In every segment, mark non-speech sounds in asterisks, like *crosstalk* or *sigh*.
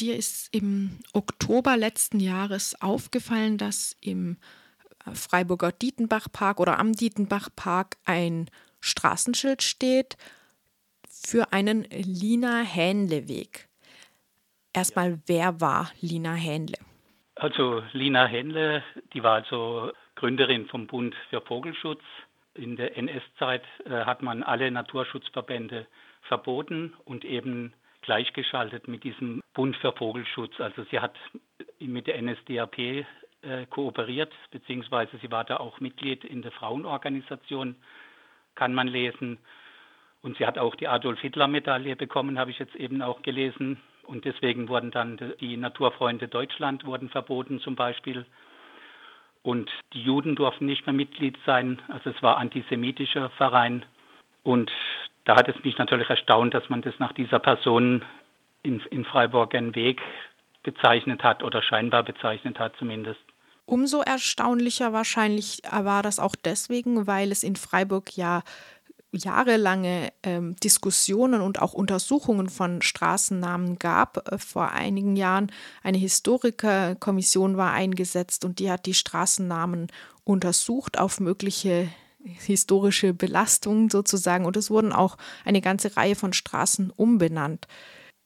Dir ist im Oktober letzten Jahres aufgefallen, dass im äh, Freiburger Dietenbachpark oder am Dietenbachpark ein Straßenschild steht für einen Lina Hähnle-Weg. Erstmal, wer war Lina Hähnle? Also Lina Hähnle, die war also Gründerin vom Bund für Vogelschutz. In der NS-Zeit äh, hat man alle Naturschutzverbände verboten und eben gleichgeschaltet mit diesem Bund für Vogelschutz. Also sie hat mit der NSDAP äh, kooperiert, beziehungsweise sie war da auch Mitglied in der Frauenorganisation, kann man lesen. Und sie hat auch die Adolf-Hitler-Medaille bekommen, habe ich jetzt eben auch gelesen. Und deswegen wurden dann die Naturfreunde Deutschland wurden verboten zum Beispiel. Und die Juden durften nicht mehr Mitglied sein. Also es war antisemitischer Verein. Und da hat es mich natürlich erstaunt, dass man das nach dieser Person in, in Freiburg einen Weg bezeichnet hat oder scheinbar bezeichnet hat zumindest. Umso erstaunlicher wahrscheinlich war das auch deswegen, weil es in Freiburg ja jahrelange ähm, Diskussionen und auch Untersuchungen von Straßennamen gab. Vor einigen Jahren eine Historikerkommission war eingesetzt und die hat die Straßennamen untersucht auf mögliche historische Belastungen sozusagen und es wurden auch eine ganze Reihe von Straßen umbenannt.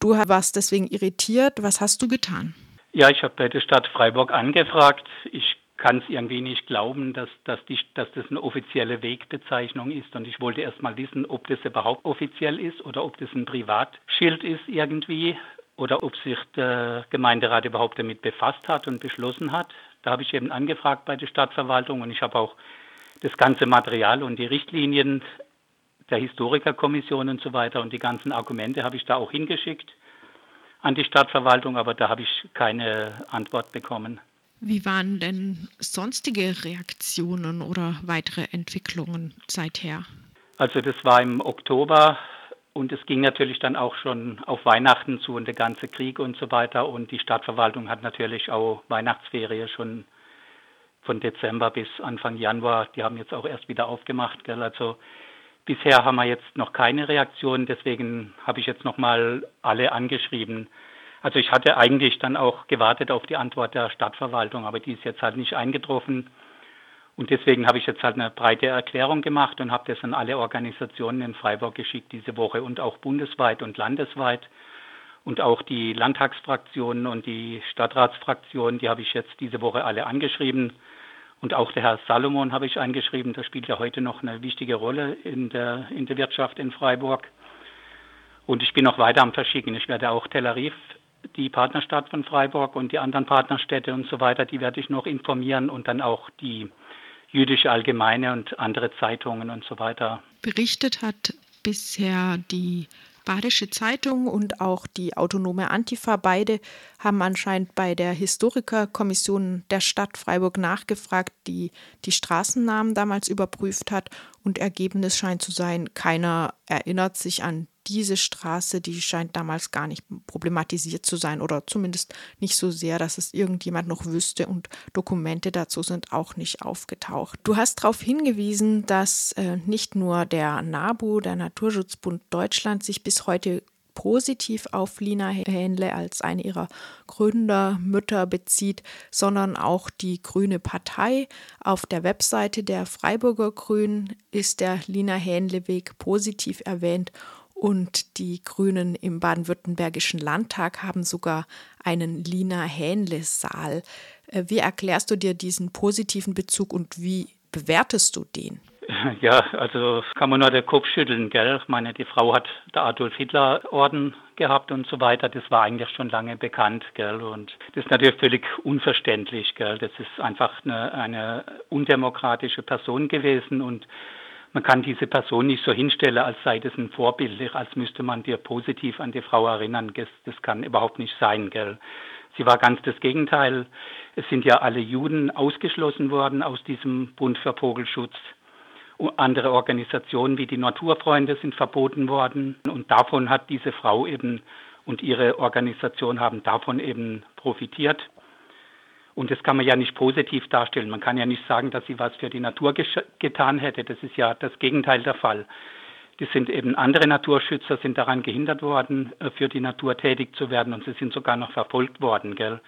Du warst deswegen irritiert. Was hast du getan? Ja, ich habe bei der Stadt Freiburg angefragt. Ich kann es irgendwie nicht glauben, dass, dass, die, dass das eine offizielle Wegbezeichnung ist. Und ich wollte erst mal wissen, ob das überhaupt offiziell ist oder ob das ein Privatschild ist irgendwie oder ob sich der Gemeinderat überhaupt damit befasst hat und beschlossen hat. Da habe ich eben angefragt bei der Stadtverwaltung und ich habe auch das ganze Material und die Richtlinien der Historikerkommission und so weiter und die ganzen Argumente habe ich da auch hingeschickt an die Stadtverwaltung, aber da habe ich keine Antwort bekommen. Wie waren denn sonstige Reaktionen oder weitere Entwicklungen seither? Also das war im Oktober und es ging natürlich dann auch schon auf Weihnachten zu und der ganze Krieg und so weiter. Und die Stadtverwaltung hat natürlich auch Weihnachtsferie schon von Dezember bis Anfang Januar. Die haben jetzt auch erst wieder aufgemacht. Gell? Also bisher haben wir jetzt noch keine Reaktion. Deswegen habe ich jetzt nochmal alle angeschrieben. Also ich hatte eigentlich dann auch gewartet auf die Antwort der Stadtverwaltung, aber die ist jetzt halt nicht eingetroffen. Und deswegen habe ich jetzt halt eine breite Erklärung gemacht und habe das an alle Organisationen in Freiburg geschickt diese Woche und auch bundesweit und landesweit. Und auch die Landtagsfraktionen und die Stadtratsfraktionen, die habe ich jetzt diese Woche alle angeschrieben. Und auch der Herr Salomon habe ich angeschrieben. Der spielt ja heute noch eine wichtige Rolle in der, in der Wirtschaft in Freiburg. Und ich bin noch weiter am Verschicken. Ich werde auch Tel Aviv die Partnerstadt von Freiburg und die anderen Partnerstädte und so weiter, die werde ich noch informieren und dann auch die jüdische Allgemeine und andere Zeitungen und so weiter. Berichtet hat bisher die Badische Zeitung und auch die autonome Antifa, beide haben anscheinend bei der Historikerkommission der Stadt Freiburg nachgefragt, die die Straßennamen damals überprüft hat. Und Ergebnis scheint zu sein, keiner erinnert sich an diese Straße, die scheint damals gar nicht problematisiert zu sein oder zumindest nicht so sehr, dass es irgendjemand noch wüsste und Dokumente dazu sind auch nicht aufgetaucht. Du hast darauf hingewiesen, dass äh, nicht nur der NABU, der Naturschutzbund Deutschland, sich bis heute positiv auf Lina Hähnle als eine ihrer Gründermütter bezieht, sondern auch die Grüne Partei. Auf der Webseite der Freiburger Grünen ist der Lina Hähnle Weg positiv erwähnt und die Grünen im baden-württembergischen Landtag haben sogar einen Lina Hähnle-Saal. Äh, wie erklärst du dir diesen positiven Bezug und wie bewertest du den? *laughs* Ja, also kann man nur den Kopf schütteln, gell? Ich meine, die Frau hat der Adolf Hitler Orden gehabt und so weiter. Das war eigentlich schon lange bekannt, gell? Und das ist natürlich völlig unverständlich, gell? Das ist einfach eine, eine undemokratische Person gewesen und man kann diese Person nicht so hinstellen, als sei das ein Vorbild, als müsste man dir positiv an die Frau erinnern. Das, kann überhaupt nicht sein, gell. Sie war ganz das Gegenteil. Es sind ja alle Juden ausgeschlossen worden aus diesem Bund für Vogelschutz. Andere Organisationen wie die Naturfreunde sind verboten worden. Und davon hat diese Frau eben und ihre Organisation haben davon eben profitiert. Und das kann man ja nicht positiv darstellen. Man kann ja nicht sagen, dass sie was für die Natur getan hätte. Das ist ja das Gegenteil der Fall. die sind eben andere Naturschützer sind daran gehindert worden, äh, für die Natur tätig zu werden und sie sind sogar noch verfolgt worden, gell?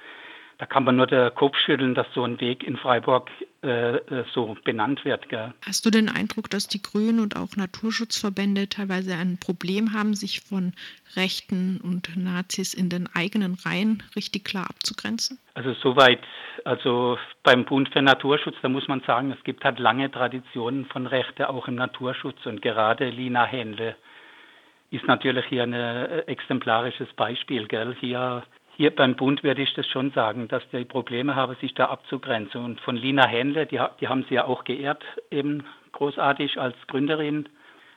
Da kann man nur den Kopf schütteln, dass so ein Weg in Freiburg äh, äh, so benannt wird. Gell. Hast du den Eindruck, dass die Grünen und auch Naturschutzverbände teilweise ein Problem haben, sich von Rechten und Nazis in den eigenen Reihen richtig klar abzugrenzen? Also soweit, also beim Bund für Naturschutz, da muss man sagen, es gibt halt lange Traditionen von Rechte auch im Naturschutz und gerade Lina Händle ist natürlich hier ein äh, exemplarisches Beispiel. Gell? Hier hier beim Bund würde ich das schon sagen, dass die Probleme haben, sich da abzugrenzen. Und von Lina Händle, die, die haben sie ja auch geehrt, eben großartig als Gründerin.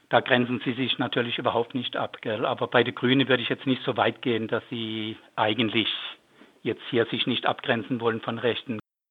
Da grenzen sie sich natürlich überhaupt nicht ab. Gell? Aber bei den Grünen würde ich jetzt nicht so weit gehen, dass sie eigentlich jetzt hier sich nicht abgrenzen wollen von Rechten.